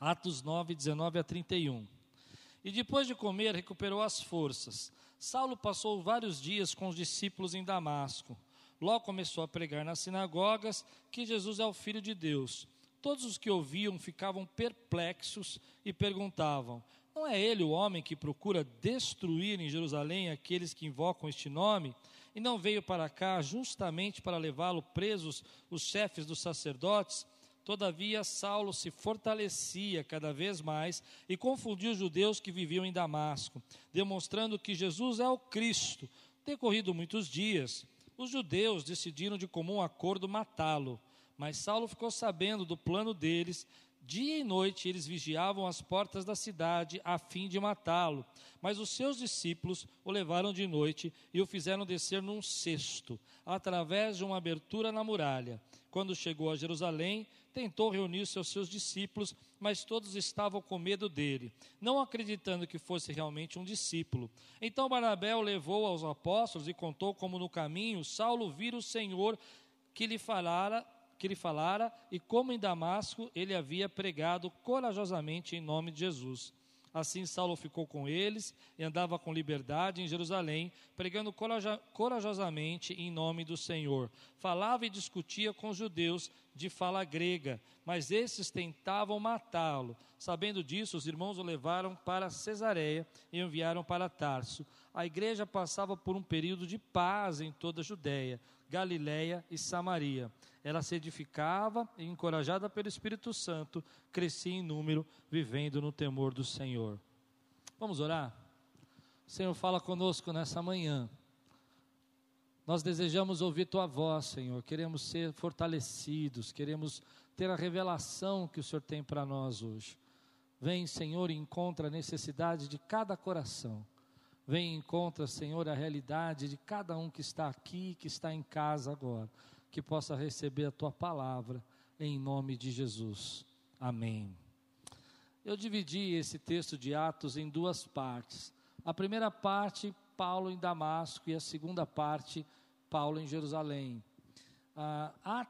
Atos 9, 19 a 31. E depois de comer, recuperou as forças. Saulo passou vários dias com os discípulos em Damasco. Logo começou a pregar nas sinagogas que Jesus é o Filho de Deus. Todos os que ouviam ficavam perplexos e perguntavam: Não é ele o homem que procura destruir em Jerusalém aqueles que invocam este nome? E não veio para cá justamente para levá-lo presos os chefes dos sacerdotes? Todavia, Saulo se fortalecia cada vez mais e confundia os judeus que viviam em Damasco, demonstrando que Jesus é o Cristo. Decorrido muitos dias, os judeus decidiram de comum acordo matá-lo, mas Saulo ficou sabendo do plano deles Dia e noite eles vigiavam as portas da cidade a fim de matá-lo. Mas os seus discípulos o levaram de noite e o fizeram descer num cesto, através de uma abertura na muralha. Quando chegou a Jerusalém, tentou reunir-se aos seus discípulos, mas todos estavam com medo dele, não acreditando que fosse realmente um discípulo. Então Barnabé o levou aos apóstolos e contou como no caminho Saulo vira o Senhor que lhe falara que ele falara e como em Damasco ele havia pregado corajosamente em nome de Jesus. Assim Saulo ficou com eles e andava com liberdade em Jerusalém, pregando corajosamente em nome do Senhor. Falava e discutia com os judeus de fala grega, mas esses tentavam matá-lo. Sabendo disso, os irmãos o levaram para Cesareia e enviaram para Tarso. A igreja passava por um período de paz em toda a Judéia, Galiléia e Samaria. Ela se edificava e, encorajada pelo Espírito Santo, crescia em número, vivendo no temor do Senhor. Vamos orar? O Senhor fala conosco nessa manhã. Nós desejamos ouvir tua voz, Senhor. Queremos ser fortalecidos, queremos ter a revelação que o Senhor tem para nós hoje. Vem, Senhor, e encontra a necessidade de cada coração. Vem e encontra, Senhor, a realidade de cada um que está aqui, que está em casa agora que possa receber a tua palavra, em nome de Jesus. Amém. Eu dividi esse texto de Atos em duas partes. A primeira parte, Paulo em Damasco, e a segunda parte, Paulo em Jerusalém. Ah,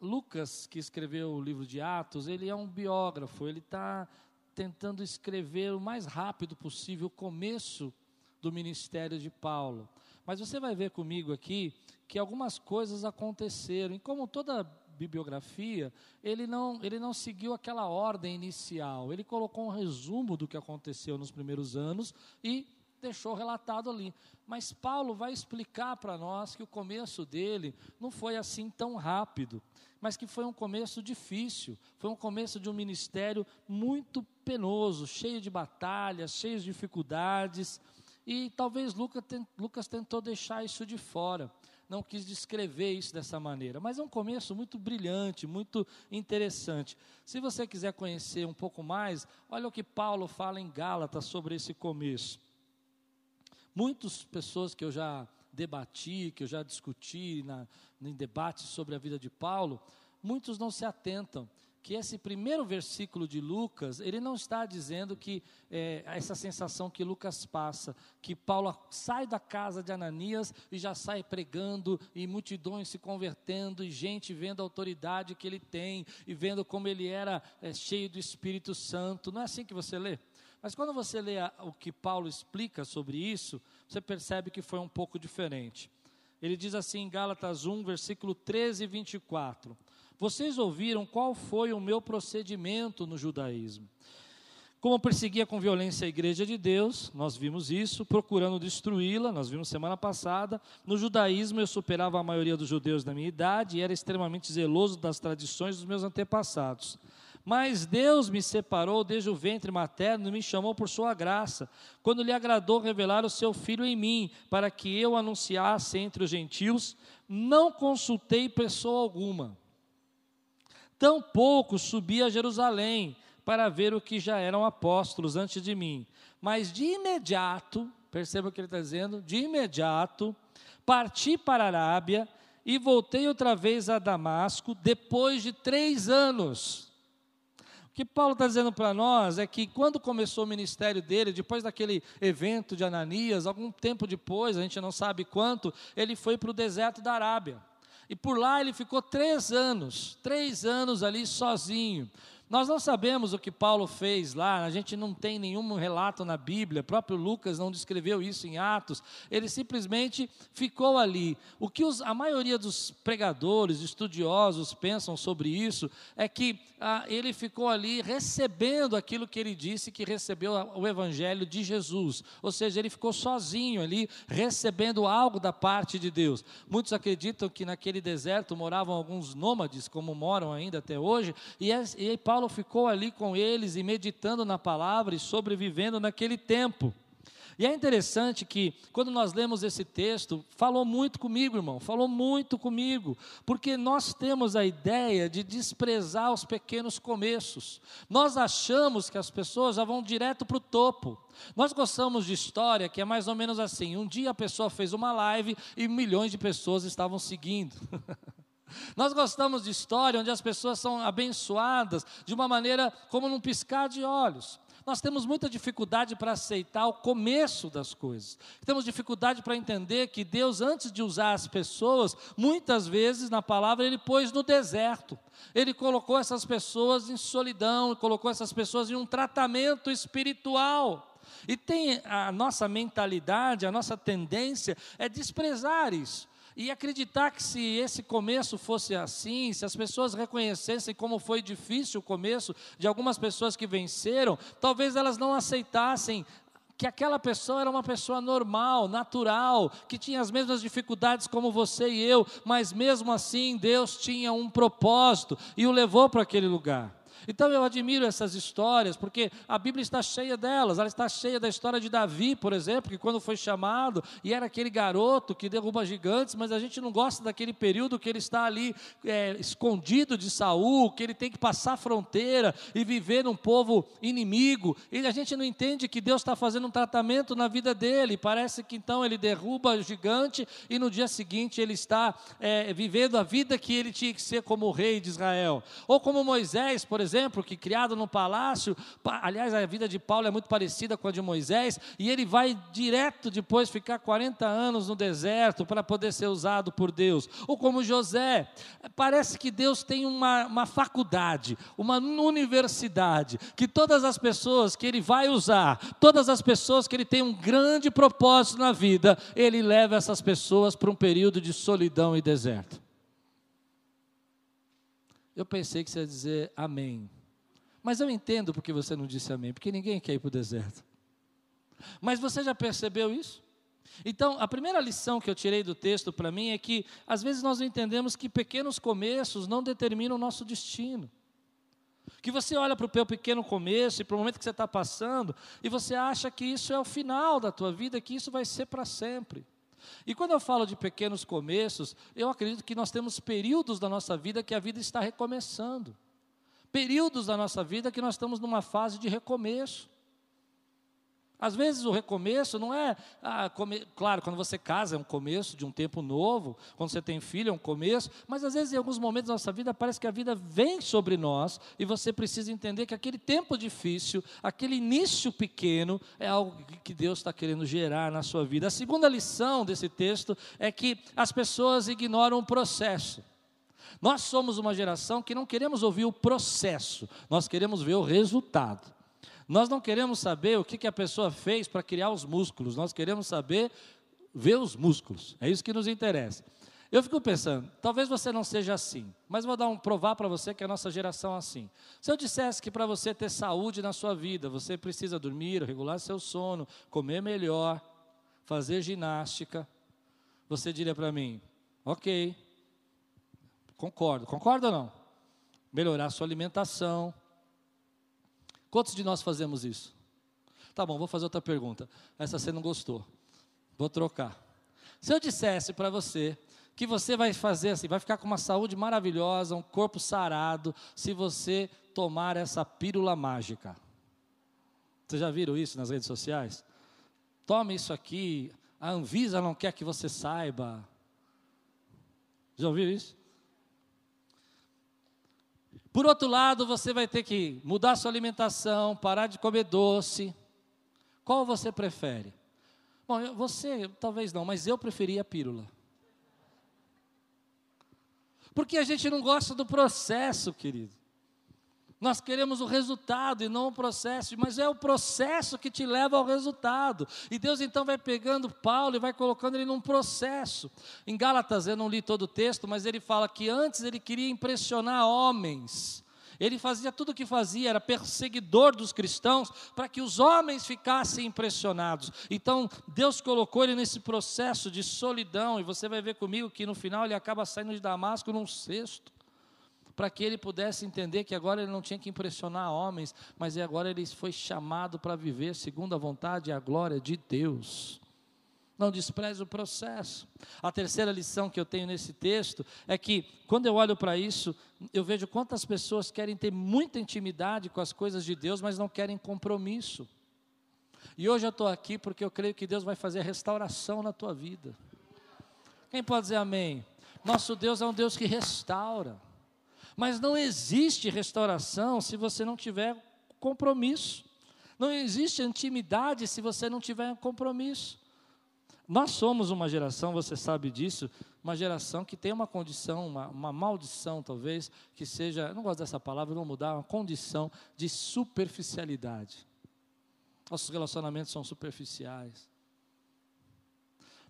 Lucas, que escreveu o livro de Atos, ele é um biógrafo, ele está tentando escrever o mais rápido possível o começo do ministério de Paulo. Mas você vai ver comigo aqui que algumas coisas aconteceram. E como toda bibliografia, ele não, ele não seguiu aquela ordem inicial. Ele colocou um resumo do que aconteceu nos primeiros anos e deixou relatado ali. Mas Paulo vai explicar para nós que o começo dele não foi assim tão rápido, mas que foi um começo difícil, foi um começo de um ministério muito penoso, cheio de batalhas, cheio de dificuldades. E talvez Lucas tentou deixar isso de fora, não quis descrever isso dessa maneira, mas é um começo muito brilhante, muito interessante. Se você quiser conhecer um pouco mais, olha o que Paulo fala em Gálatas sobre esse começo. Muitas pessoas que eu já debati, que eu já discuti na, em debates sobre a vida de Paulo, muitos não se atentam que esse primeiro versículo de Lucas, ele não está dizendo que é, essa sensação que Lucas passa, que Paulo sai da casa de Ananias e já sai pregando, e multidões se convertendo, e gente vendo a autoridade que ele tem, e vendo como ele era é, cheio do Espírito Santo. Não é assim que você lê? Mas quando você lê a, o que Paulo explica sobre isso, você percebe que foi um pouco diferente. Ele diz assim em Gálatas 1, versículo 13 e 24. Vocês ouviram qual foi o meu procedimento no judaísmo. Como perseguia com violência a igreja de Deus, nós vimos isso, procurando destruí-la, nós vimos semana passada. No judaísmo eu superava a maioria dos judeus da minha idade e era extremamente zeloso das tradições dos meus antepassados. Mas Deus me separou desde o ventre materno e me chamou por sua graça, quando lhe agradou revelar o seu filho em mim, para que eu anunciasse entre os gentios, não consultei pessoa alguma Tampouco subi a Jerusalém para ver o que já eram apóstolos antes de mim. Mas de imediato, perceba o que ele está dizendo, de imediato, parti para a Arábia e voltei outra vez a Damasco depois de três anos. O que Paulo está dizendo para nós é que quando começou o ministério dele, depois daquele evento de Ananias, algum tempo depois, a gente não sabe quanto, ele foi para o deserto da Arábia. E por lá ele ficou três anos, três anos ali sozinho. Nós não sabemos o que Paulo fez lá, a gente não tem nenhum relato na Bíblia, o próprio Lucas não descreveu isso em Atos, ele simplesmente ficou ali. O que os, a maioria dos pregadores, estudiosos pensam sobre isso é que ah, ele ficou ali recebendo aquilo que ele disse que recebeu o Evangelho de Jesus, ou seja, ele ficou sozinho ali, recebendo algo da parte de Deus. Muitos acreditam que naquele deserto moravam alguns nômades, como moram ainda até hoje, e, é, e Paulo Paulo ficou ali com eles e meditando na palavra e sobrevivendo naquele tempo. E é interessante que, quando nós lemos esse texto, falou muito comigo, irmão, falou muito comigo, porque nós temos a ideia de desprezar os pequenos começos. Nós achamos que as pessoas já vão direto para o topo. Nós gostamos de história que é mais ou menos assim: um dia a pessoa fez uma live e milhões de pessoas estavam seguindo. Nós gostamos de história onde as pessoas são abençoadas de uma maneira como num piscar de olhos. Nós temos muita dificuldade para aceitar o começo das coisas. Temos dificuldade para entender que Deus, antes de usar as pessoas, muitas vezes na palavra Ele pôs no deserto. Ele colocou essas pessoas em solidão, colocou essas pessoas em um tratamento espiritual. E tem a nossa mentalidade, a nossa tendência é desprezar isso. E acreditar que se esse começo fosse assim, se as pessoas reconhecessem como foi difícil o começo de algumas pessoas que venceram, talvez elas não aceitassem que aquela pessoa era uma pessoa normal, natural, que tinha as mesmas dificuldades como você e eu, mas mesmo assim Deus tinha um propósito e o levou para aquele lugar. Então eu admiro essas histórias, porque a Bíblia está cheia delas. Ela está cheia da história de Davi, por exemplo, que quando foi chamado, e era aquele garoto que derruba gigantes, mas a gente não gosta daquele período que ele está ali é, escondido de Saul, que ele tem que passar a fronteira e viver num povo inimigo. E a gente não entende que Deus está fazendo um tratamento na vida dele. Parece que então ele derruba o gigante e no dia seguinte ele está é, vivendo a vida que ele tinha que ser como rei de Israel. Ou como Moisés, por exemplo exemplo, que criado no palácio, aliás, a vida de Paulo é muito parecida com a de Moisés, e ele vai direto depois ficar 40 anos no deserto para poder ser usado por Deus. Ou como José, parece que Deus tem uma, uma faculdade, uma universidade, que todas as pessoas que ele vai usar, todas as pessoas que ele tem um grande propósito na vida, ele leva essas pessoas para um período de solidão e deserto. Eu pensei que você ia dizer amém. Mas eu entendo porque você não disse amém, porque ninguém quer ir para o deserto. Mas você já percebeu isso? Então, a primeira lição que eu tirei do texto para mim é que, às vezes, nós entendemos que pequenos começos não determinam o nosso destino. Que você olha para o teu pequeno começo e para o momento que você está passando, e você acha que isso é o final da tua vida, que isso vai ser para sempre. E quando eu falo de pequenos começos, eu acredito que nós temos períodos da nossa vida que a vida está recomeçando. Períodos da nossa vida que nós estamos numa fase de recomeço. Às vezes o recomeço não é, ah, come, claro, quando você casa é um começo de um tempo novo, quando você tem filho é um começo, mas às vezes em alguns momentos da nossa vida parece que a vida vem sobre nós e você precisa entender que aquele tempo difícil, aquele início pequeno é algo que Deus está querendo gerar na sua vida. A segunda lição desse texto é que as pessoas ignoram o processo. Nós somos uma geração que não queremos ouvir o processo, nós queremos ver o resultado. Nós não queremos saber o que, que a pessoa fez para criar os músculos, nós queremos saber ver os músculos. É isso que nos interessa. Eu fico pensando, talvez você não seja assim, mas vou dar um provar para você que a nossa geração é assim. Se eu dissesse que para você ter saúde na sua vida, você precisa dormir, regular seu sono, comer melhor, fazer ginástica, você diria para mim, ok, concordo, concorda ou não? Melhorar sua alimentação, Quantos de nós fazemos isso? Tá bom, vou fazer outra pergunta. Essa você não gostou. Vou trocar. Se eu dissesse para você que você vai fazer assim, vai ficar com uma saúde maravilhosa, um corpo sarado, se você tomar essa pílula mágica. Vocês já viram isso nas redes sociais? Tome isso aqui, a Anvisa não quer que você saiba. Já ouviu isso? Por outro lado, você vai ter que mudar sua alimentação, parar de comer doce. Qual você prefere? Bom, você talvez não, mas eu preferia a pílula. Porque a gente não gosta do processo, querido. Nós queremos o resultado e não o processo, mas é o processo que te leva ao resultado. E Deus então vai pegando Paulo e vai colocando ele num processo. Em Gálatas, eu não li todo o texto, mas ele fala que antes ele queria impressionar homens. Ele fazia tudo o que fazia, era perseguidor dos cristãos, para que os homens ficassem impressionados. Então, Deus colocou ele nesse processo de solidão, e você vai ver comigo que no final ele acaba saindo de Damasco num cesto para que ele pudesse entender que agora ele não tinha que impressionar homens, mas agora ele foi chamado para viver segundo a vontade e a glória de Deus. Não despreze o processo. A terceira lição que eu tenho nesse texto é que, quando eu olho para isso, eu vejo quantas pessoas querem ter muita intimidade com as coisas de Deus, mas não querem compromisso. E hoje eu estou aqui porque eu creio que Deus vai fazer restauração na tua vida. Quem pode dizer amém? Nosso Deus é um Deus que restaura. Mas não existe restauração se você não tiver compromisso. Não existe intimidade se você não tiver compromisso. Nós somos uma geração, você sabe disso, uma geração que tem uma condição, uma, uma maldição talvez, que seja, não gosto dessa palavra, vou mudar, uma condição de superficialidade. Nossos relacionamentos são superficiais.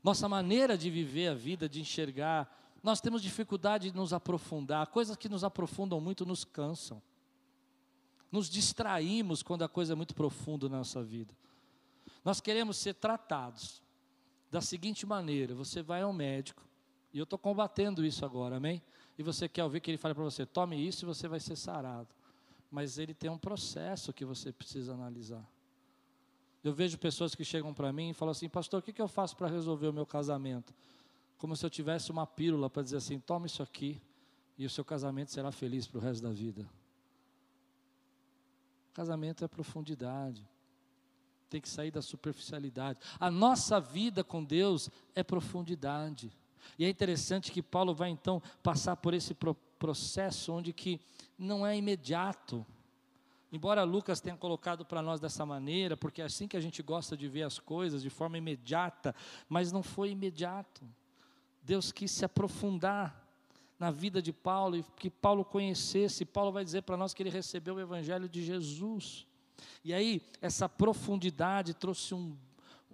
Nossa maneira de viver a vida, de enxergar nós temos dificuldade de nos aprofundar, coisas que nos aprofundam muito nos cansam. Nos distraímos quando a coisa é muito profunda na nossa vida. Nós queremos ser tratados da seguinte maneira: você vai ao médico, e eu estou combatendo isso agora, amém? E você quer ouvir que ele fale para você: tome isso e você vai ser sarado. Mas ele tem um processo que você precisa analisar. Eu vejo pessoas que chegam para mim e falam assim: Pastor, o que, que eu faço para resolver o meu casamento? Como se eu tivesse uma pílula para dizer assim: toma isso aqui e o seu casamento será feliz para o resto da vida. Casamento é profundidade, tem que sair da superficialidade. A nossa vida com Deus é profundidade. E é interessante que Paulo vai então passar por esse processo onde que não é imediato. Embora Lucas tenha colocado para nós dessa maneira, porque é assim que a gente gosta de ver as coisas, de forma imediata, mas não foi imediato. Deus quis se aprofundar na vida de Paulo e que Paulo conhecesse. Paulo vai dizer para nós que ele recebeu o Evangelho de Jesus. E aí, essa profundidade trouxe um,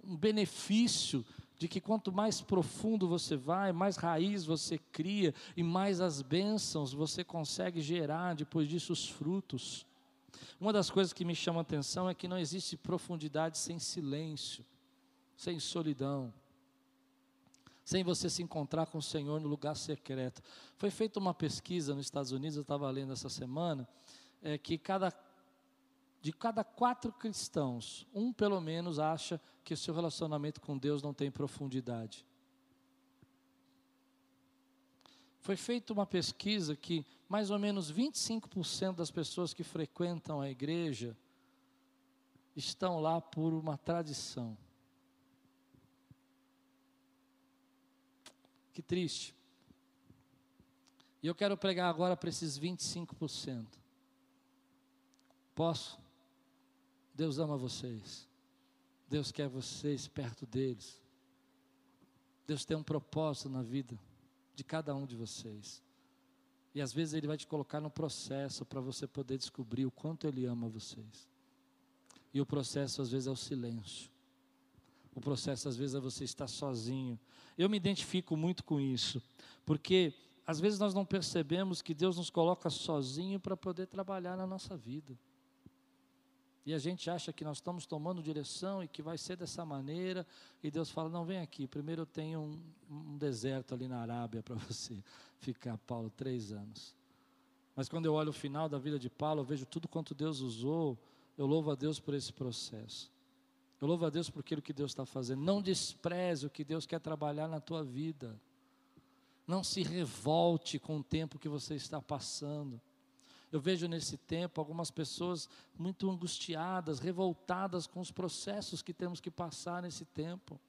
um benefício de que quanto mais profundo você vai, mais raiz você cria e mais as bênçãos você consegue gerar depois disso os frutos. Uma das coisas que me chama a atenção é que não existe profundidade sem silêncio, sem solidão sem você se encontrar com o Senhor no lugar secreto. Foi feita uma pesquisa nos Estados Unidos, eu estava lendo essa semana, é, que cada, de cada quatro cristãos, um pelo menos acha que o seu relacionamento com Deus não tem profundidade. Foi feita uma pesquisa que mais ou menos 25% das pessoas que frequentam a igreja estão lá por uma tradição. Que triste. E eu quero pregar agora para esses 25%. Posso? Deus ama vocês. Deus quer vocês perto deles. Deus tem um propósito na vida de cada um de vocês. E às vezes Ele vai te colocar no processo para você poder descobrir o quanto Ele ama vocês. E o processo às vezes é o silêncio. O processo às vezes é você estar sozinho. Eu me identifico muito com isso, porque às vezes nós não percebemos que Deus nos coloca sozinho para poder trabalhar na nossa vida. E a gente acha que nós estamos tomando direção e que vai ser dessa maneira, e Deus fala: não, vem aqui, primeiro eu tenho um, um deserto ali na Arábia para você ficar, Paulo, três anos. Mas quando eu olho o final da vida de Paulo, eu vejo tudo quanto Deus usou, eu louvo a Deus por esse processo. Eu louvo a Deus por aquilo que Deus está fazendo. Não despreze o que Deus quer trabalhar na tua vida. Não se revolte com o tempo que você está passando. Eu vejo nesse tempo algumas pessoas muito angustiadas, revoltadas com os processos que temos que passar nesse tempo.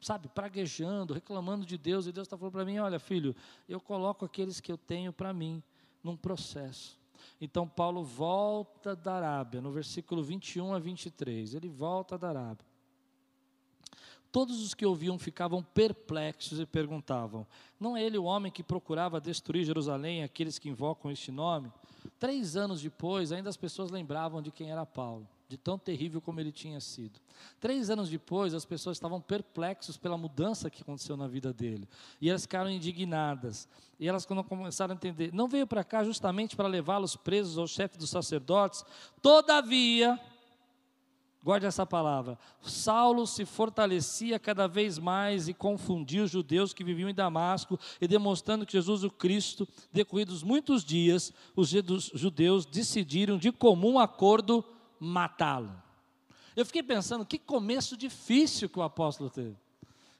Sabe, praguejando, reclamando de Deus, e Deus está falando para mim: olha, filho, eu coloco aqueles que eu tenho para mim num processo. Então Paulo volta da Arábia, no versículo 21 a 23. Ele volta da Arábia. Todos os que ouviam ficavam perplexos e perguntavam: Não é ele o homem que procurava destruir Jerusalém, aqueles que invocam este nome? Três anos depois, ainda as pessoas lembravam de quem era Paulo, de tão terrível como ele tinha sido. Três anos depois, as pessoas estavam perplexos pela mudança que aconteceu na vida dele. E elas ficaram indignadas. E elas, quando começaram a entender, não veio para cá justamente para levá-los presos ao chefe dos sacerdotes. Todavia, Guarde essa palavra. Saulo se fortalecia cada vez mais e confundia os judeus que viviam em Damasco e demonstrando que Jesus o Cristo, decorridos muitos dias, os judeus decidiram de comum acordo matá-lo. Eu fiquei pensando que começo difícil que o apóstolo teve.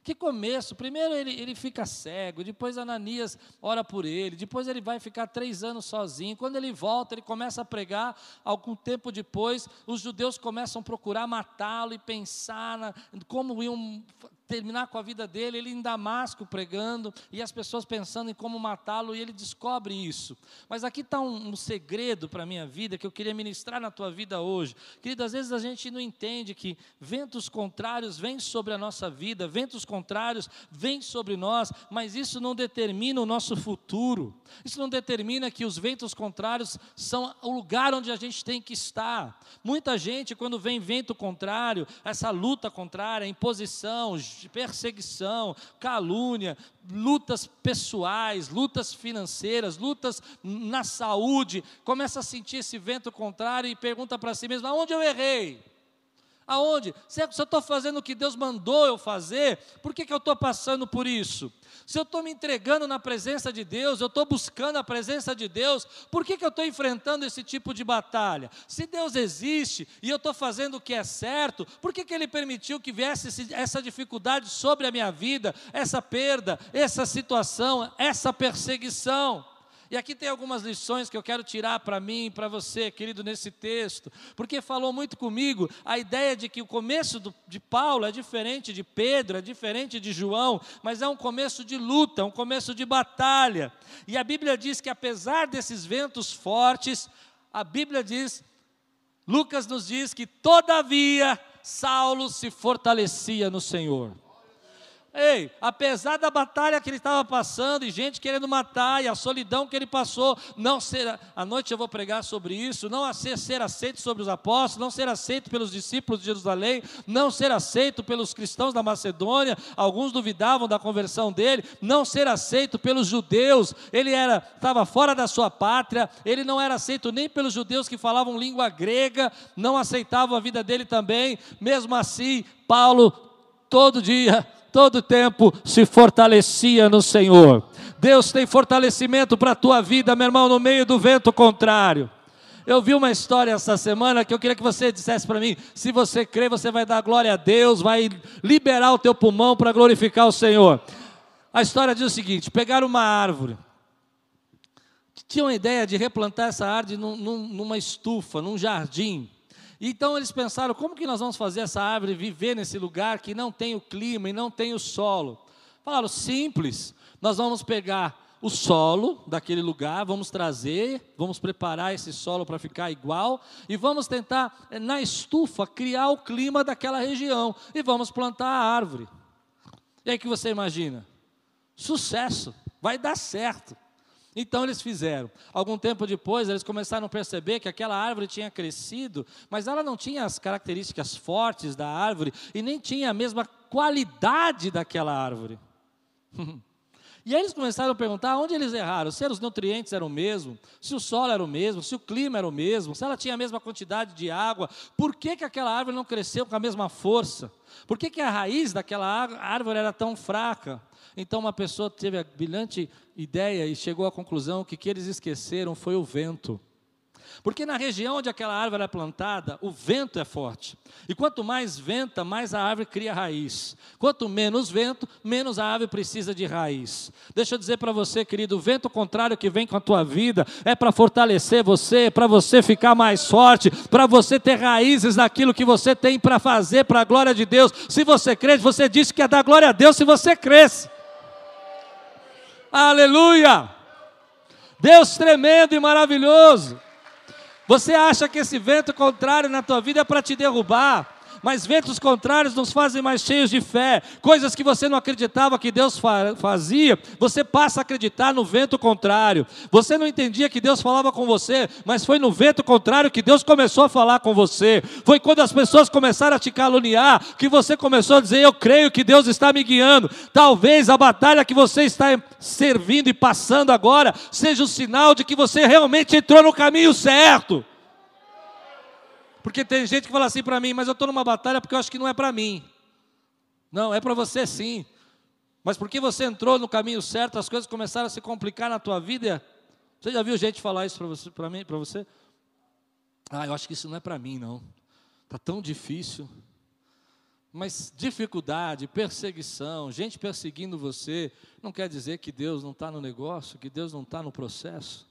Que começo! Primeiro ele, ele fica cego, depois Ananias ora por ele, depois ele vai ficar três anos sozinho. Quando ele volta, ele começa a pregar. Algum tempo depois, os judeus começam a procurar matá-lo e pensar na, como iam terminar com a vida dele, ele em Damasco pregando, e as pessoas pensando em como matá-lo, e ele descobre isso. Mas aqui está um, um, segredo para a minha vida que eu queria ministrar na tua vida hoje. Querido, às vezes a gente não entende que ventos contrários vêm sobre a nossa vida, ventos contrários vêm sobre nós, mas isso não determina o nosso futuro. Isso não determina que os ventos contrários são o lugar onde a gente tem que estar. Muita gente, quando vem vento contrário, essa luta contrária, imposição, de perseguição, calúnia, lutas pessoais, lutas financeiras, lutas na saúde, começa a sentir esse vento contrário e pergunta para si mesmo: aonde eu errei? Aonde? Se eu estou fazendo o que Deus mandou eu fazer, por que, que eu estou passando por isso? Se eu estou me entregando na presença de Deus, eu estou buscando a presença de Deus, por que, que eu estou enfrentando esse tipo de batalha? Se Deus existe e eu estou fazendo o que é certo, por que, que Ele permitiu que viesse essa dificuldade sobre a minha vida, essa perda, essa situação, essa perseguição? E aqui tem algumas lições que eu quero tirar para mim e para você, querido, nesse texto, porque falou muito comigo a ideia de que o começo do, de Paulo é diferente de Pedro, é diferente de João, mas é um começo de luta, um começo de batalha. E a Bíblia diz que apesar desses ventos fortes, a Bíblia diz, Lucas nos diz que todavia Saulo se fortalecia no Senhor. Ei, apesar da batalha que ele estava passando, e gente querendo matar, e a solidão que ele passou, não ser, à noite eu vou pregar sobre isso, não ser, ser aceito sobre os apóstolos, não ser aceito pelos discípulos de Jerusalém, não ser aceito pelos cristãos da Macedônia, alguns duvidavam da conversão dele, não ser aceito pelos judeus, ele era, estava fora da sua pátria, ele não era aceito nem pelos judeus que falavam língua grega, não aceitavam a vida dele também, mesmo assim, Paulo, todo dia, todo tempo se fortalecia no Senhor. Deus tem fortalecimento para a tua vida, meu irmão, no meio do vento contrário. Eu vi uma história essa semana que eu queria que você dissesse para mim: se você crê, você vai dar glória a Deus, vai liberar o teu pulmão para glorificar o Senhor. A história diz o seguinte: pegaram uma árvore, tinham a ideia de replantar essa árvore num, num, numa estufa, num jardim. Então eles pensaram: como que nós vamos fazer essa árvore viver nesse lugar que não tem o clima e não tem o solo? Falaram: simples, nós vamos pegar o solo daquele lugar, vamos trazer, vamos preparar esse solo para ficar igual e vamos tentar, eh, na estufa, criar o clima daquela região e vamos plantar a árvore. E aí que você imagina? Sucesso, vai dar certo. Então eles fizeram. Algum tempo depois, eles começaram a perceber que aquela árvore tinha crescido, mas ela não tinha as características fortes da árvore e nem tinha a mesma qualidade daquela árvore. E aí eles começaram a perguntar onde eles erraram, se os nutrientes eram o mesmo, se o solo era o mesmo, se o clima era o mesmo, se ela tinha a mesma quantidade de água, por que, que aquela árvore não cresceu com a mesma força? Por que, que a raiz daquela árvore era tão fraca? Então uma pessoa teve a brilhante ideia e chegou à conclusão que o que eles esqueceram foi o vento. Porque na região onde aquela árvore é plantada, o vento é forte. E quanto mais venta, mais a árvore cria raiz. Quanto menos vento, menos a árvore precisa de raiz. Deixa eu dizer para você, querido, o vento contrário que vem com a tua vida é para fortalecer você, para você ficar mais forte, para você ter raízes naquilo que você tem para fazer para a glória de Deus. Se você crê, você disse que ia dar glória a Deus se você cresce. Aleluia! Deus tremendo e maravilhoso. Você acha que esse vento contrário na tua vida é para te derrubar? Mas ventos contrários nos fazem mais cheios de fé. Coisas que você não acreditava que Deus fazia, você passa a acreditar no vento contrário. Você não entendia que Deus falava com você, mas foi no vento contrário que Deus começou a falar com você. Foi quando as pessoas começaram a te caluniar que você começou a dizer: Eu creio que Deus está me guiando. Talvez a batalha que você está servindo e passando agora seja o sinal de que você realmente entrou no caminho certo. Porque tem gente que fala assim para mim, mas eu estou numa batalha porque eu acho que não é para mim. Não, é para você sim. Mas porque você entrou no caminho certo, as coisas começaram a se complicar na tua vida. Você já viu gente falar isso para você, para mim, para você? Ah, eu acho que isso não é para mim, não. Tá tão difícil. Mas dificuldade, perseguição, gente perseguindo você, não quer dizer que Deus não está no negócio, que Deus não está no processo.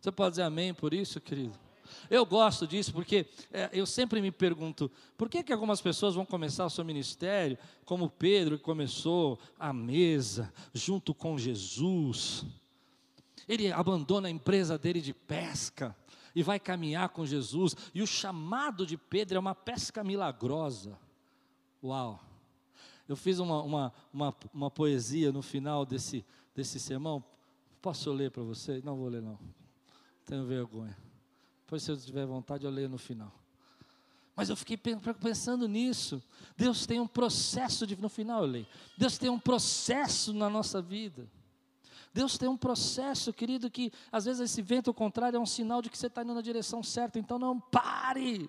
Você pode dizer amém por isso, querido? Eu gosto disso porque é, eu sempre me pergunto: por que, que algumas pessoas vão começar o seu ministério, como Pedro, que começou a mesa, junto com Jesus? Ele abandona a empresa dele de pesca e vai caminhar com Jesus, e o chamado de Pedro é uma pesca milagrosa. Uau! Eu fiz uma, uma, uma, uma poesia no final desse, desse sermão. Posso ler para você? Não vou ler, não. Tenho vergonha. Depois, se eu tiver vontade, eu leio no final. Mas eu fiquei pensando nisso. Deus tem um processo de. No final eu leio. Deus tem um processo na nossa vida. Deus tem um processo, querido, que às vezes esse vento contrário é um sinal de que você está indo na direção certa. Então não pare.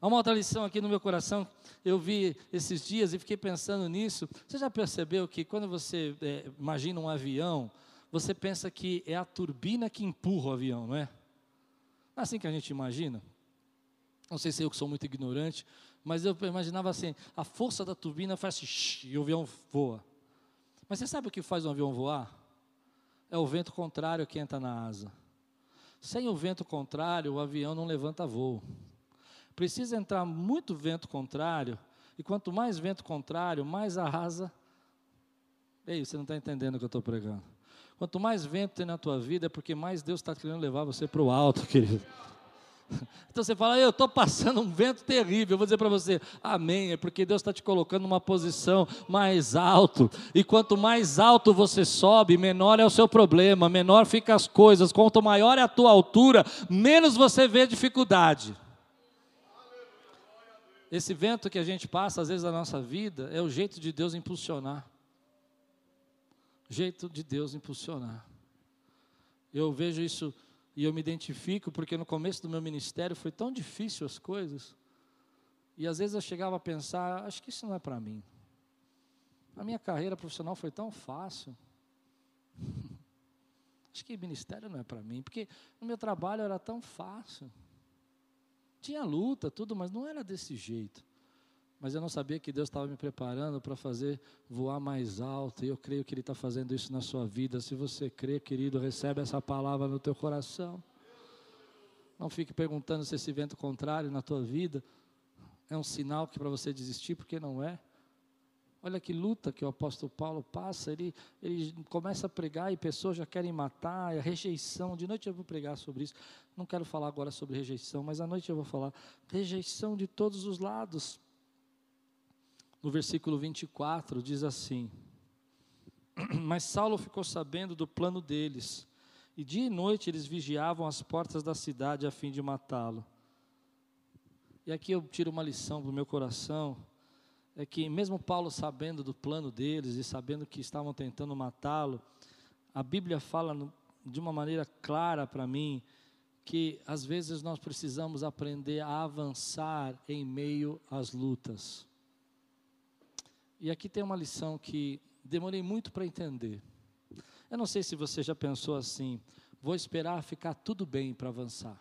Há uma outra lição aqui no meu coração, eu vi esses dias e fiquei pensando nisso. Você já percebeu que quando você é, imagina um avião, você pensa que é a turbina que empurra o avião, não é? Não é assim que a gente imagina? Não sei se eu que sou muito ignorante, mas eu imaginava assim: a força da turbina faz assim, e o avião voa. Mas você sabe o que faz um avião voar? É o vento contrário que entra na asa. Sem o vento contrário, o avião não levanta voo. Precisa entrar muito vento contrário, e quanto mais vento contrário, mais a asa. Ei, você não está entendendo o que eu estou pregando. Quanto mais vento tem na tua vida, é porque mais Deus está querendo levar você para o alto, querido. Então você fala, eu estou passando um vento terrível. Eu vou dizer para você, amém. É porque Deus está te colocando numa posição mais alto. E quanto mais alto você sobe, menor é o seu problema, menor ficam as coisas. Quanto maior é a tua altura, menos você vê dificuldade. Esse vento que a gente passa, às vezes, na nossa vida, é o jeito de Deus impulsionar jeito de Deus impulsionar. Eu vejo isso e eu me identifico porque no começo do meu ministério foi tão difícil as coisas. E às vezes eu chegava a pensar, acho que isso não é para mim. A minha carreira profissional foi tão fácil. acho que ministério não é para mim, porque o meu trabalho era tão fácil. Tinha luta, tudo, mas não era desse jeito mas eu não sabia que Deus estava me preparando para fazer voar mais alto, e eu creio que Ele está fazendo isso na sua vida. Se você crê, querido, recebe essa palavra no teu coração. Não fique perguntando se esse vento contrário na tua vida é um sinal que para você desistir, porque não é. Olha que luta que o apóstolo Paulo passa, ele, ele começa a pregar e pessoas já querem matar, a rejeição. De noite eu vou pregar sobre isso. Não quero falar agora sobre rejeição, mas à noite eu vou falar. Rejeição de todos os lados no versículo 24, diz assim: Mas Saulo ficou sabendo do plano deles, e dia e noite eles vigiavam as portas da cidade a fim de matá-lo. E aqui eu tiro uma lição para o meu coração: é que, mesmo Paulo sabendo do plano deles e sabendo que estavam tentando matá-lo, a Bíblia fala de uma maneira clara para mim que às vezes nós precisamos aprender a avançar em meio às lutas. E aqui tem uma lição que demorei muito para entender. Eu não sei se você já pensou assim, vou esperar ficar tudo bem para avançar.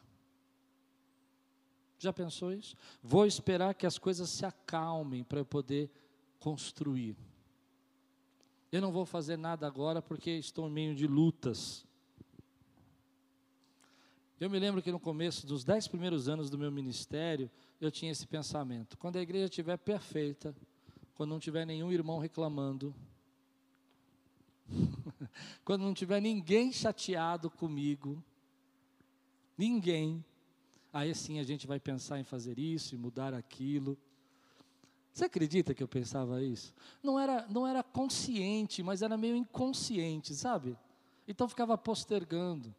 Já pensou isso? Vou esperar que as coisas se acalmem para eu poder construir. Eu não vou fazer nada agora porque estou em meio de lutas. Eu me lembro que no começo dos dez primeiros anos do meu ministério, eu tinha esse pensamento: quando a igreja estiver perfeita, quando não tiver nenhum irmão reclamando, quando não tiver ninguém chateado comigo, ninguém, Aí sim a gente vai pensar em fazer isso e mudar aquilo. Você acredita que eu pensava isso? Não era, não era consciente, mas era meio inconsciente, sabe? Então ficava postergando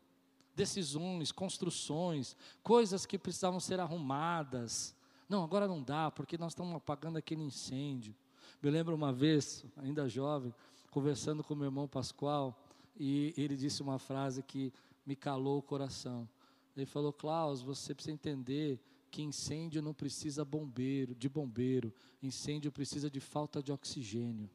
decisões, construções, coisas que precisavam ser arrumadas. Não, agora não dá, porque nós estamos apagando aquele incêndio. Me lembro uma vez, ainda jovem, conversando com meu irmão Pascoal, e ele disse uma frase que me calou o coração. Ele falou: Klaus, você precisa entender que incêndio não precisa bombeiro, de bombeiro, incêndio precisa de falta de oxigênio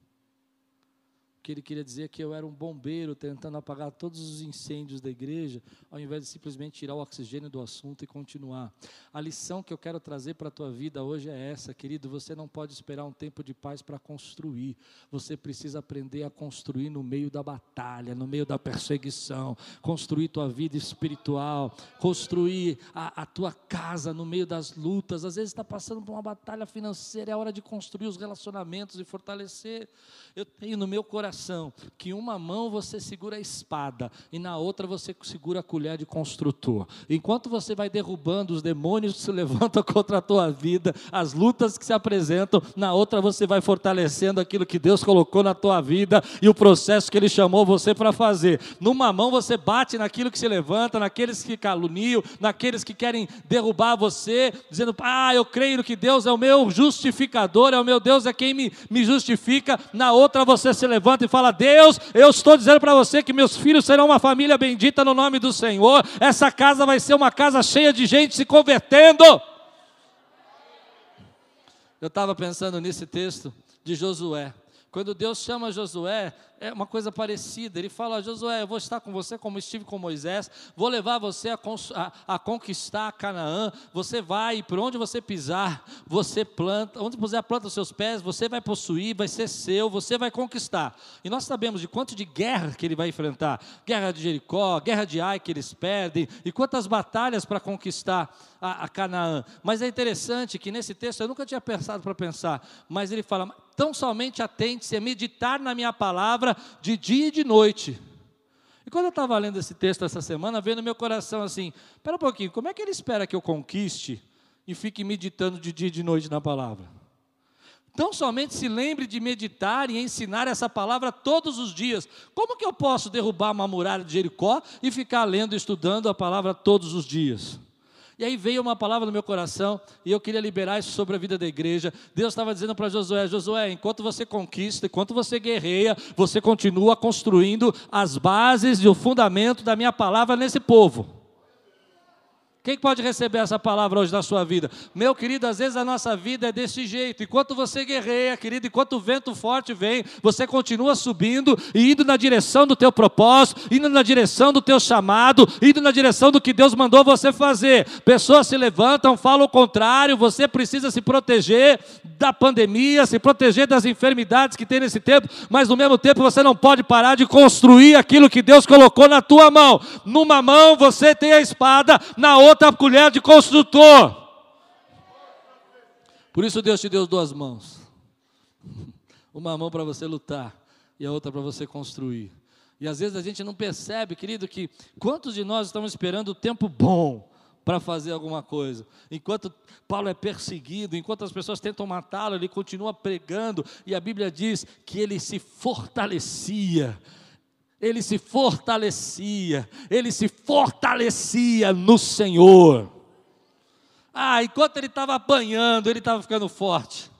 que ele queria dizer que eu era um bombeiro tentando apagar todos os incêndios da igreja, ao invés de simplesmente tirar o oxigênio do assunto e continuar. A lição que eu quero trazer para a tua vida hoje é essa, querido, você não pode esperar um tempo de paz para construir. Você precisa aprender a construir no meio da batalha, no meio da perseguição, construir tua vida espiritual, construir a, a tua casa no meio das lutas. Às vezes está passando por uma batalha financeira, é hora de construir os relacionamentos e fortalecer. Eu tenho no meu coração coração que uma mão você segura a espada e na outra você segura a colher de construtor. Enquanto você vai derrubando os demônios que se levantam contra a tua vida, as lutas que se apresentam, na outra você vai fortalecendo aquilo que Deus colocou na tua vida e o processo que Ele chamou você para fazer. Numa mão você bate naquilo que se levanta, naqueles que caluniam, naqueles que querem derrubar você, dizendo: Ah, eu creio que Deus é o meu justificador, é o meu Deus, é quem me, me justifica. Na outra você se levanta e fala: Deus, eu estou dizendo para você que meus filhos serão uma família bendita no nome do Senhor. Essa casa vai ser uma casa cheia de gente se convertendo. Eu estava pensando nesse texto de Josué. Quando Deus chama Josué, é uma coisa parecida. Ele fala: Josué, eu vou estar com você como estive com Moisés, vou levar você a, a, a conquistar Canaã. Você vai, por onde você pisar, você planta, onde a planta dos seus pés, você vai possuir, vai ser seu, você vai conquistar. E nós sabemos de quanto de guerra que ele vai enfrentar: guerra de Jericó, guerra de Ai que eles perdem, e quantas batalhas para conquistar a, a Canaã. Mas é interessante que nesse texto eu nunca tinha pensado para pensar, mas ele fala: tão somente atente-se a meditar na minha palavra palavra de dia e de noite. E quando eu estava lendo esse texto essa semana, veio no meu coração assim: espera um pouquinho, como é que ele espera que eu conquiste e fique meditando de dia e de noite na palavra? Então somente se lembre de meditar e ensinar essa palavra todos os dias. Como que eu posso derrubar uma muralha de Jericó e ficar lendo e estudando a palavra todos os dias? E aí veio uma palavra no meu coração e eu queria liberar isso sobre a vida da igreja. Deus estava dizendo para Josué: Josué, enquanto você conquista, enquanto você guerreia, você continua construindo as bases e o fundamento da minha palavra nesse povo. Quem pode receber essa palavra hoje na sua vida? Meu querido, às vezes a nossa vida é desse jeito. Enquanto você guerreia, querido, enquanto o vento forte vem, você continua subindo e indo na direção do teu propósito, indo na direção do teu chamado, indo na direção do que Deus mandou você fazer. Pessoas se levantam, falam o contrário, você precisa se proteger da pandemia, se proteger das enfermidades que tem nesse tempo, mas no mesmo tempo você não pode parar de construir aquilo que Deus colocou na tua mão. Numa mão você tem a espada, na outra outra colher de construtor. Por isso Deus te deu duas mãos. Uma mão para você lutar e a outra para você construir. E às vezes a gente não percebe, querido, que quantos de nós estamos esperando o tempo bom para fazer alguma coisa. Enquanto Paulo é perseguido, enquanto as pessoas tentam matá-lo, ele continua pregando, e a Bíblia diz que ele se fortalecia ele se fortalecia, ele se fortalecia no Senhor. Ah, enquanto ele estava apanhando, ele estava ficando forte.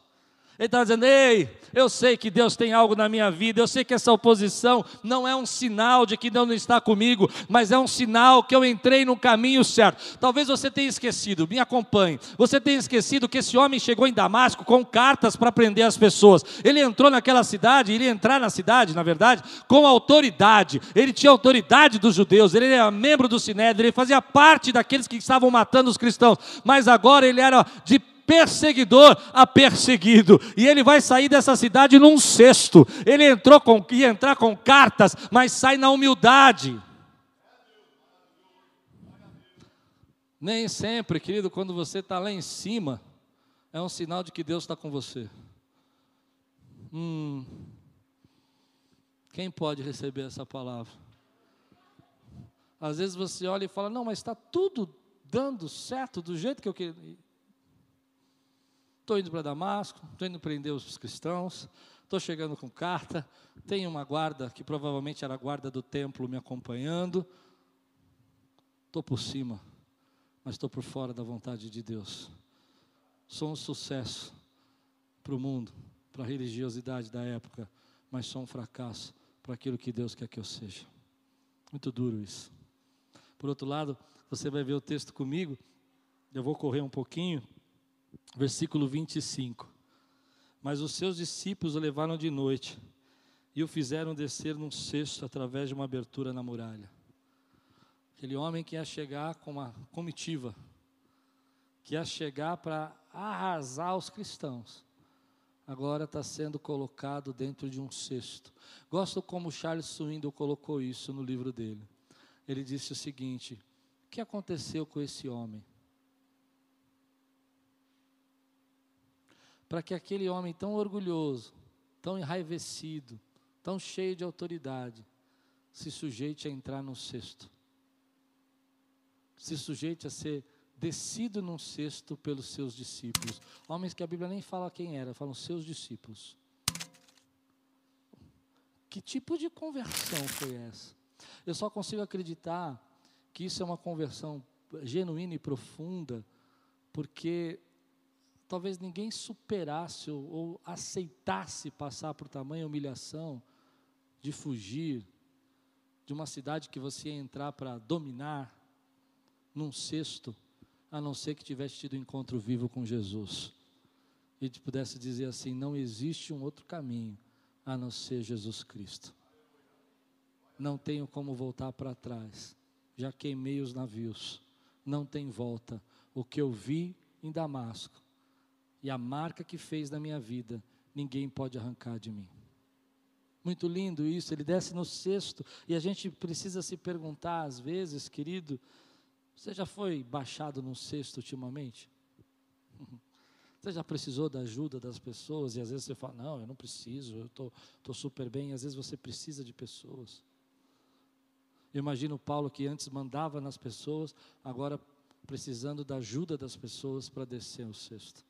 Ele estava dizendo: Ei, eu sei que Deus tem algo na minha vida, eu sei que essa oposição não é um sinal de que Deus não está comigo, mas é um sinal que eu entrei no caminho certo. Talvez você tenha esquecido, me acompanhe. Você tenha esquecido que esse homem chegou em Damasco com cartas para prender as pessoas. Ele entrou naquela cidade, ele entrar na cidade, na verdade, com autoridade. Ele tinha autoridade dos judeus, ele era membro do Sinédrio, ele fazia parte daqueles que estavam matando os cristãos, mas agora ele era de perseguidor a perseguido. E ele vai sair dessa cidade num cesto. Ele entrou com ia entrar com cartas, mas sai na humildade. Nem sempre, querido, quando você está lá em cima, é um sinal de que Deus está com você. Hum, quem pode receber essa palavra? Às vezes você olha e fala: Não, mas está tudo dando certo do jeito que eu queria. Estou indo para Damasco, estou indo prender os cristãos, estou chegando com carta, tem uma guarda, que provavelmente era a guarda do templo, me acompanhando. Estou por cima, mas estou por fora da vontade de Deus. Sou um sucesso para o mundo, para a religiosidade da época, mas sou um fracasso para aquilo que Deus quer que eu seja. Muito duro isso. Por outro lado, você vai ver o texto comigo, eu vou correr um pouquinho versículo 25. Mas os seus discípulos o levaram de noite e o fizeram descer num cesto através de uma abertura na muralha. Aquele homem que ia chegar com uma comitiva, que ia chegar para arrasar os cristãos, agora está sendo colocado dentro de um cesto. Gosto como Charles Swindoll colocou isso no livro dele. Ele disse o seguinte: o que aconteceu com esse homem? Para que aquele homem tão orgulhoso, tão enraivecido, tão cheio de autoridade, se sujeite a entrar num cesto, se sujeite a ser descido num cesto pelos seus discípulos, homens que a Bíblia nem fala quem era, falam seus discípulos. Que tipo de conversão foi essa? Eu só consigo acreditar que isso é uma conversão genuína e profunda, porque talvez ninguém superasse ou, ou aceitasse passar por tamanha humilhação de fugir de uma cidade que você ia entrar para dominar num cesto, a não ser que tivesse tido encontro vivo com Jesus e te pudesse dizer assim: não existe um outro caminho a não ser Jesus Cristo. Não tenho como voltar para trás. Já queimei os navios. Não tem volta. O que eu vi em Damasco e a marca que fez na minha vida, ninguém pode arrancar de mim. Muito lindo isso, ele desce no cesto, e a gente precisa se perguntar às vezes, querido, você já foi baixado num cesto ultimamente? Você já precisou da ajuda das pessoas e às vezes você fala, não, eu não preciso, eu estou tô, tô super bem, e às vezes você precisa de pessoas. Eu imagino Paulo que antes mandava nas pessoas, agora precisando da ajuda das pessoas para descer o cesto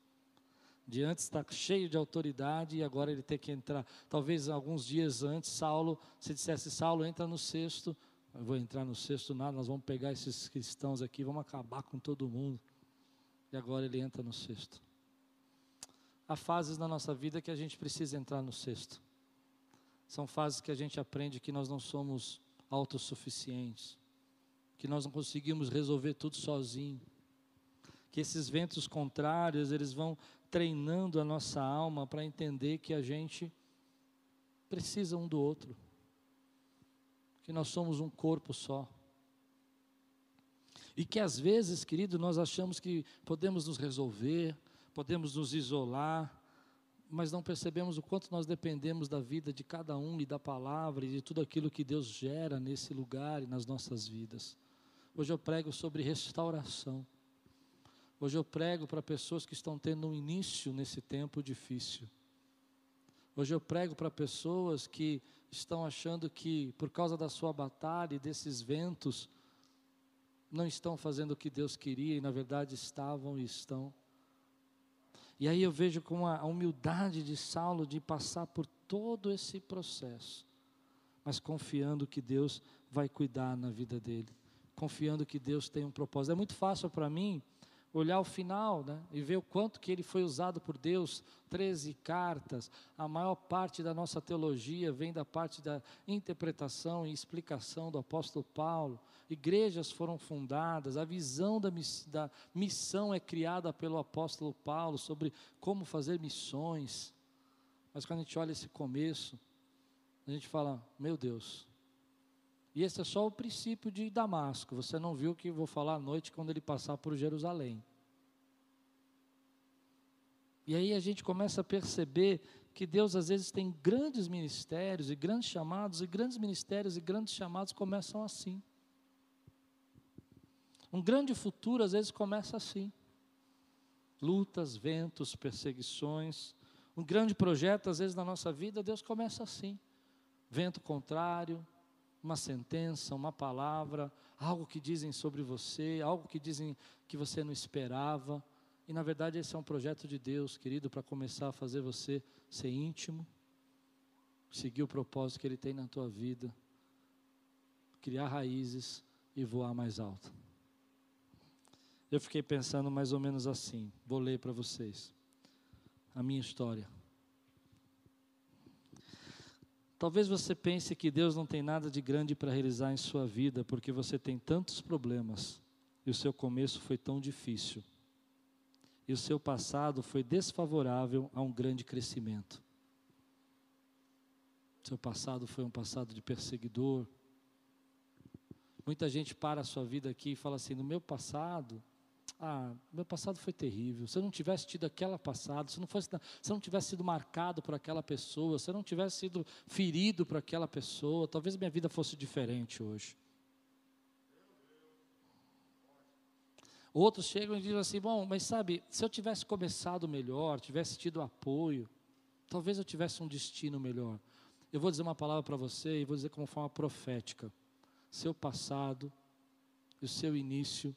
de antes está cheio de autoridade e agora ele tem que entrar. Talvez alguns dias antes, Saulo, se dissesse, Saulo, entra no sexto, eu vou entrar no sexto nada, nós vamos pegar esses cristãos aqui, vamos acabar com todo mundo. E agora ele entra no sexto. Há fases na nossa vida que a gente precisa entrar no sexto. São fases que a gente aprende que nós não somos autossuficientes, que nós não conseguimos resolver tudo sozinho que esses ventos contrários, eles vão treinando a nossa alma para entender que a gente precisa um do outro, que nós somos um corpo só. E que às vezes, querido, nós achamos que podemos nos resolver, podemos nos isolar, mas não percebemos o quanto nós dependemos da vida de cada um e da palavra e de tudo aquilo que Deus gera nesse lugar e nas nossas vidas. Hoje eu prego sobre restauração. Hoje eu prego para pessoas que estão tendo um início nesse tempo difícil. Hoje eu prego para pessoas que estão achando que, por causa da sua batalha e desses ventos, não estão fazendo o que Deus queria e, na verdade, estavam e estão. E aí eu vejo com a humildade de Saulo de passar por todo esse processo, mas confiando que Deus vai cuidar na vida dele, confiando que Deus tem um propósito. É muito fácil para mim olhar o final né, e ver o quanto que ele foi usado por Deus, 13 cartas, a maior parte da nossa teologia vem da parte da interpretação e explicação do apóstolo Paulo, igrejas foram fundadas, a visão da, miss, da missão é criada pelo apóstolo Paulo sobre como fazer missões, mas quando a gente olha esse começo, a gente fala, meu Deus, e esse é só o princípio de Damasco. Você não viu o que vou falar à noite quando ele passar por Jerusalém. E aí a gente começa a perceber que Deus às vezes tem grandes ministérios e grandes chamados, e grandes ministérios e grandes chamados começam assim. Um grande futuro às vezes começa assim. Lutas, ventos, perseguições. Um grande projeto às vezes na nossa vida, Deus começa assim. Vento contrário, uma sentença, uma palavra, algo que dizem sobre você, algo que dizem que você não esperava. E na verdade esse é um projeto de Deus, querido, para começar a fazer você ser íntimo, seguir o propósito que Ele tem na tua vida, criar raízes e voar mais alto. Eu fiquei pensando mais ou menos assim, vou ler para vocês a minha história. Talvez você pense que Deus não tem nada de grande para realizar em sua vida, porque você tem tantos problemas e o seu começo foi tão difícil. E o seu passado foi desfavorável a um grande crescimento. Seu passado foi um passado de perseguidor. Muita gente para a sua vida aqui e fala assim: no meu passado, ah, meu passado foi terrível. Se eu não tivesse tido aquela passada, se se eu não tivesse sido marcado por aquela pessoa, se eu não tivesse sido ferido por aquela pessoa, talvez minha vida fosse diferente hoje. Outros chegam e dizem assim: bom, mas sabe, se eu tivesse começado melhor, tivesse tido apoio, talvez eu tivesse um destino melhor. Eu vou dizer uma palavra para você e vou dizer como forma profética: seu passado e o seu início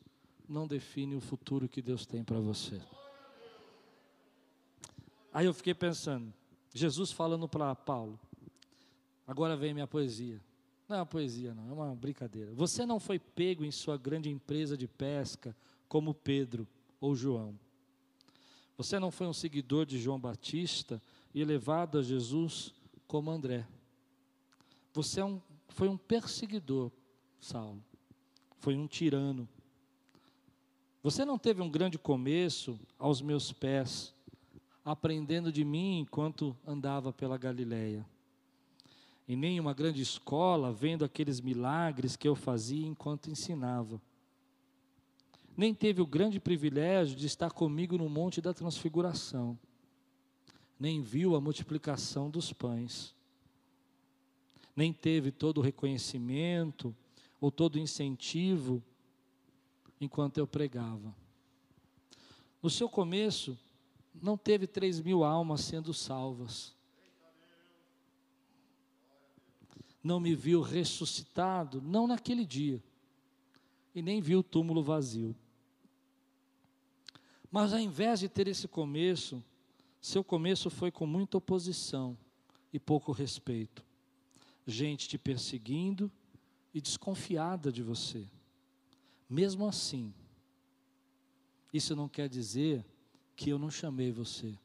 não define o futuro que Deus tem para você. Aí eu fiquei pensando, Jesus falando para Paulo, agora vem minha poesia. Não é uma poesia, não, é uma brincadeira. Você não foi pego em sua grande empresa de pesca como Pedro ou João. Você não foi um seguidor de João Batista e levado a Jesus como André. Você é um, foi um perseguidor, Saulo. Foi um tirano. Você não teve um grande começo aos meus pés, aprendendo de mim enquanto andava pela Galileia. E nem uma grande escola, vendo aqueles milagres que eu fazia enquanto ensinava. Nem teve o grande privilégio de estar comigo no Monte da Transfiguração. Nem viu a multiplicação dos pães. Nem teve todo o reconhecimento ou todo o incentivo enquanto eu pregava. No seu começo, não teve três mil almas sendo salvas. Não me viu ressuscitado, não naquele dia, e nem viu o túmulo vazio. Mas ao invés de ter esse começo, seu começo foi com muita oposição e pouco respeito. Gente te perseguindo e desconfiada de você. Mesmo assim, isso não quer dizer que eu não chamei você.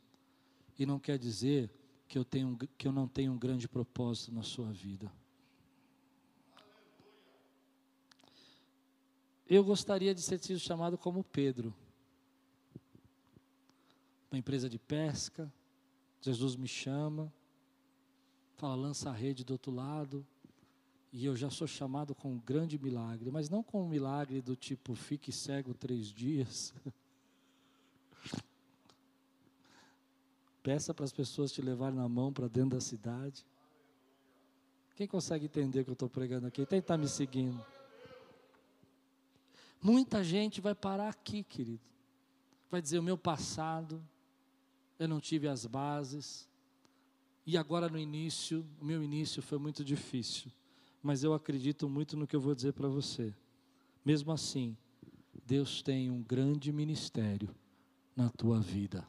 E não quer dizer que eu, tenho, que eu não tenho um grande propósito na sua vida. Eu gostaria de ser sido chamado como Pedro. Uma empresa de pesca, Jesus me chama, fala, lança a rede do outro lado, e eu já sou chamado com um grande milagre, mas não com um milagre do tipo fique cego três dias. Peça para as pessoas te levarem na mão para dentro da cidade. Quem consegue entender o que eu estou pregando aqui? Quem está me seguindo? Muita gente vai parar aqui, querido. Vai dizer: o meu passado, eu não tive as bases, e agora no início, o meu início foi muito difícil mas eu acredito muito no que eu vou dizer para você. Mesmo assim, Deus tem um grande ministério na tua vida.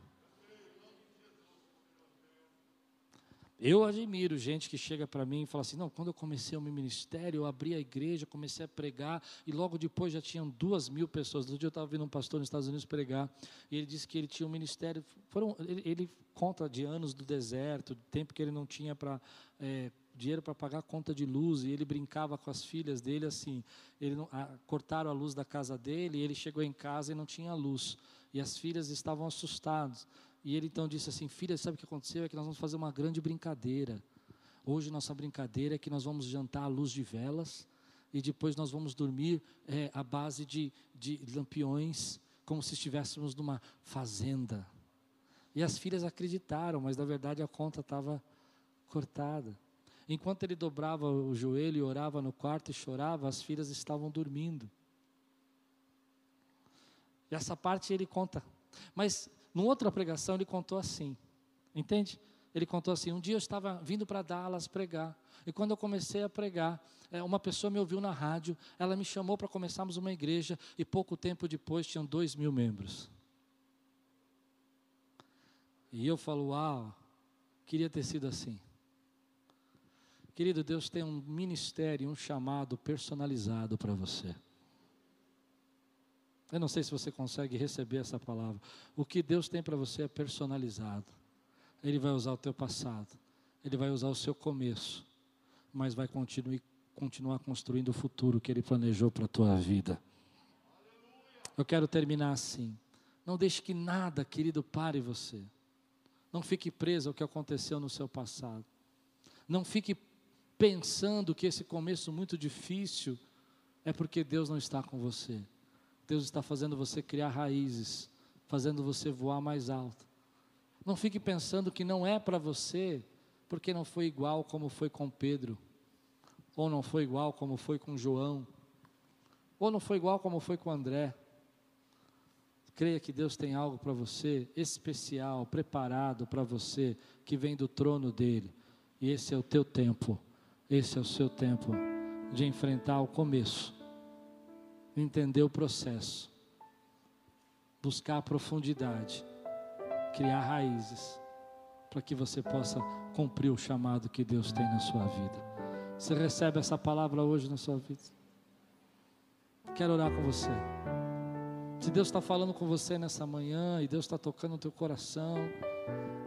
Eu admiro gente que chega para mim e fala assim: não, quando eu comecei o meu ministério, eu abri a igreja, comecei a pregar, e logo depois já tinham duas mil pessoas. Outro dia eu estava vendo um pastor nos Estados Unidos pregar, e ele disse que ele tinha um ministério. Foram, ele, ele conta de anos do deserto, de tempo que ele não tinha para. É, dinheiro para pagar a conta de luz e ele brincava com as filhas dele assim. Ele não, a, cortaram a luz da casa dele e ele chegou em casa e não tinha luz. E as filhas estavam assustadas. E ele então disse assim: Filha, sabe o que aconteceu? É que nós vamos fazer uma grande brincadeira. Hoje nossa brincadeira é que nós vamos jantar à luz de velas e depois nós vamos dormir é, à base de, de lampiões, como se estivéssemos numa fazenda. E as filhas acreditaram, mas na verdade a conta estava cortada. Enquanto ele dobrava o joelho e orava no quarto e chorava, as filhas estavam dormindo. E essa parte ele conta. Mas, numa outra pregação, ele contou assim. Entende? ele contou assim: um dia eu estava vindo para Dallas pregar, e quando eu comecei a pregar, é, uma pessoa me ouviu na rádio, ela me chamou para começarmos uma igreja, e pouco tempo depois tinham dois mil membros. E eu falo, uau, queria ter sido assim. Querido, Deus tem um ministério, um chamado personalizado para você. Eu não sei se você consegue receber essa palavra. O que Deus tem para você é personalizado. Ele vai usar o teu passado, ele vai usar o seu começo, mas vai continuar, continuar construindo o futuro que ele planejou para a tua vida. Eu quero terminar assim. Não deixe que nada, querido, pare você. Não fique preso ao que aconteceu no seu passado. Não fique pensando que esse começo muito difícil é porque Deus não está com você. Deus está fazendo você criar raízes, fazendo você voar mais alto. Não fique pensando que não é para você, porque não foi igual como foi com Pedro, ou não foi igual como foi com João, ou não foi igual como foi com André. Creia que Deus tem algo para você especial, preparado para você, que vem do trono dele. E esse é o teu tempo, esse é o seu tempo de enfrentar o começo, entender o processo, buscar a profundidade criar raízes, para que você possa cumprir o chamado que Deus tem na sua vida. Você recebe essa palavra hoje na sua vida? Quero orar com você. Se Deus está falando com você nessa manhã e Deus está tocando no teu coração,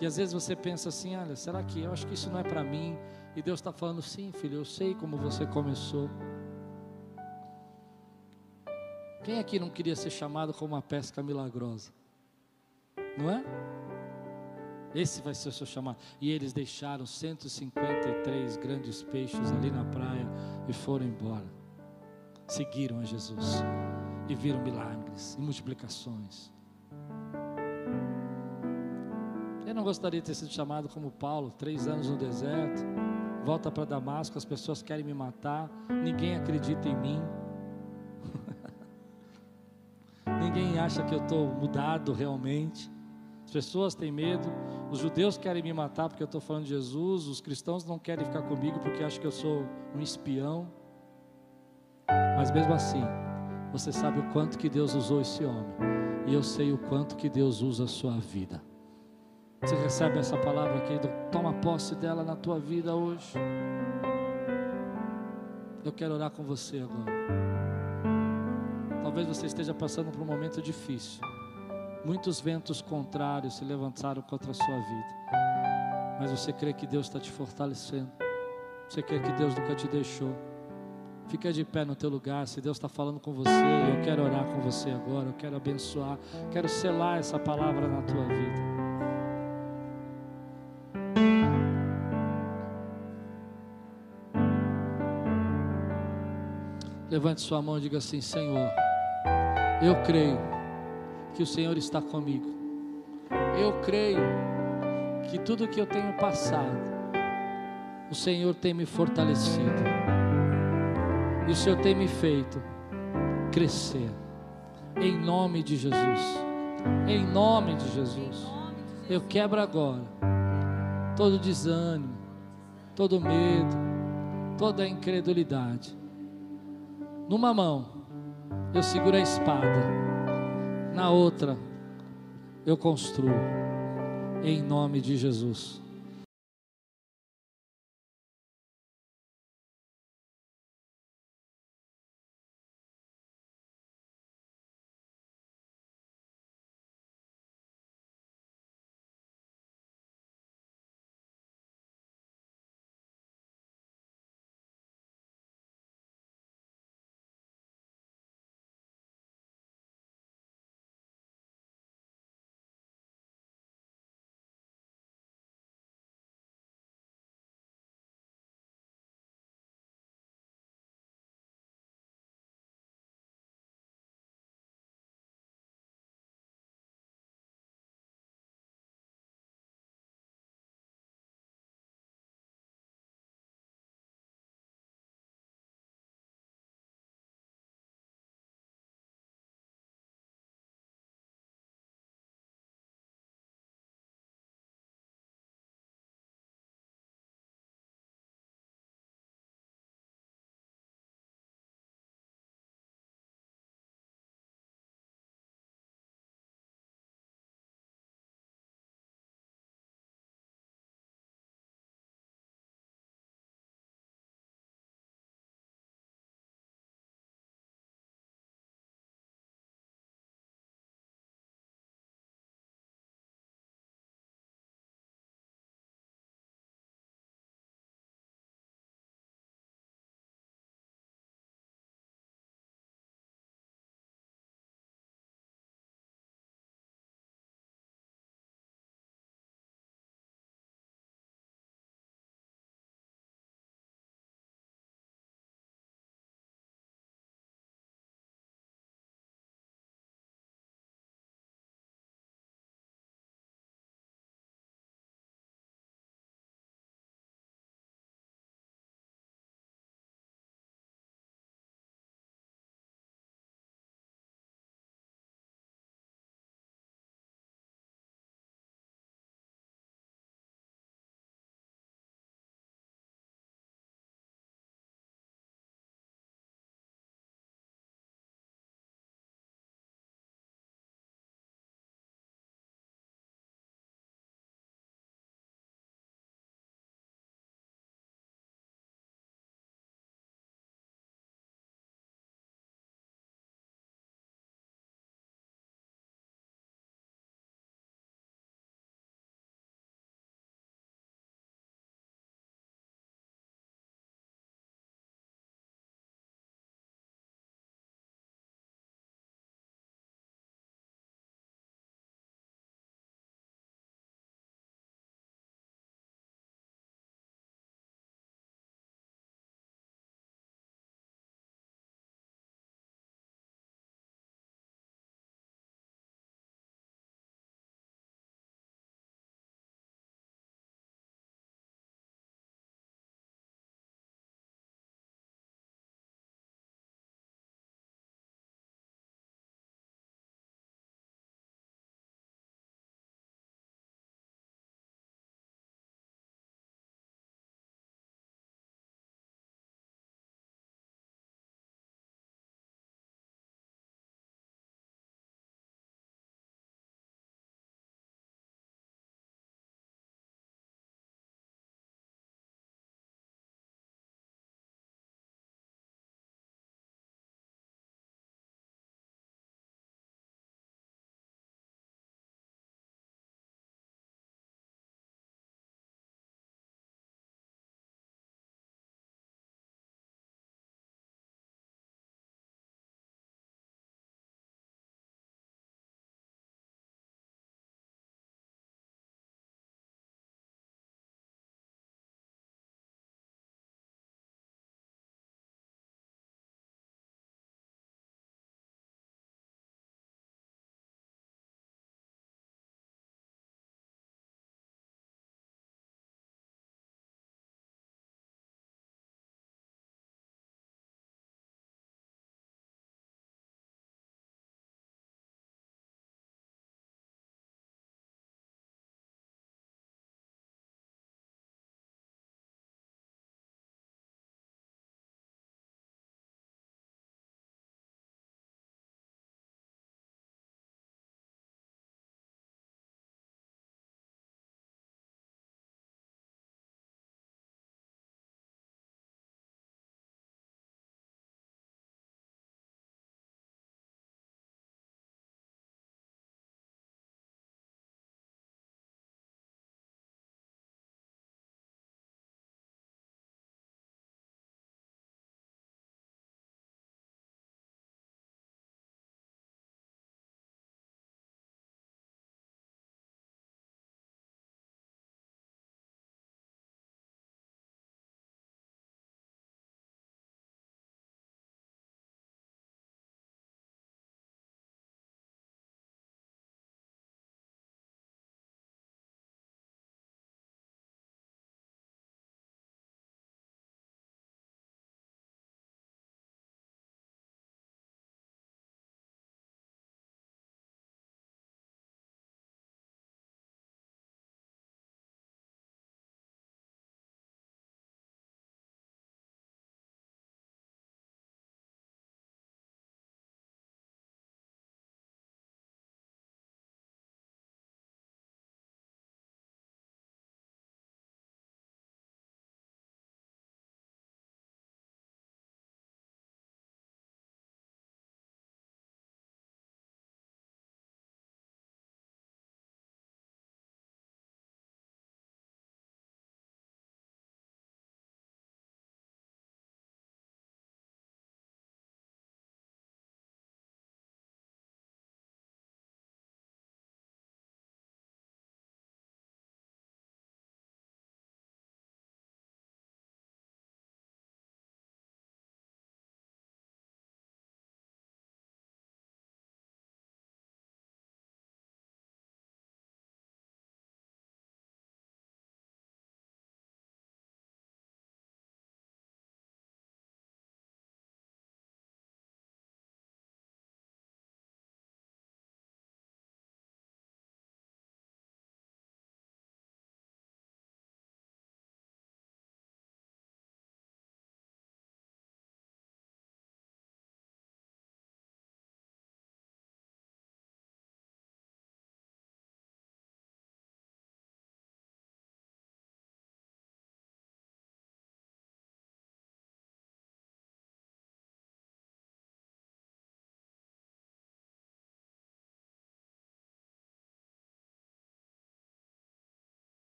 e às vezes você pensa assim: olha, será que eu acho que isso não é para mim? E Deus está falando: sim, filho, eu sei como você começou. Quem aqui não queria ser chamado como uma pesca milagrosa? Não é? Esse vai ser o seu chamado. E eles deixaram 153 grandes peixes ali na praia e foram embora. Seguiram a Jesus e viram milagres e multiplicações. Não gostaria de ter sido chamado como Paulo, três anos no deserto, volta para Damasco, as pessoas querem me matar, ninguém acredita em mim. ninguém acha que eu estou mudado realmente. As pessoas têm medo, os judeus querem me matar porque eu estou falando de Jesus, os cristãos não querem ficar comigo porque acham que eu sou um espião. Mas mesmo assim, você sabe o quanto que Deus usou esse homem, e eu sei o quanto que Deus usa a sua vida. Você recebe essa palavra, querido? Toma posse dela na tua vida hoje. Eu quero orar com você agora. Talvez você esteja passando por um momento difícil. Muitos ventos contrários se levantaram contra a sua vida. Mas você crê que Deus está te fortalecendo. Você crê que Deus nunca te deixou. Fica de pé no teu lugar. Se Deus está falando com você, eu quero orar com você agora. Eu quero abençoar. Quero selar essa palavra na tua vida. Levante sua mão e diga assim: Senhor, eu creio que o Senhor está comigo. Eu creio que tudo que eu tenho passado, o Senhor tem me fortalecido. E o Senhor tem me feito crescer. Em nome de Jesus. Em nome de Jesus. Eu quebro agora todo desânimo, todo medo, toda incredulidade. Numa mão, eu seguro a espada na outra eu construo, em nome de Jesus.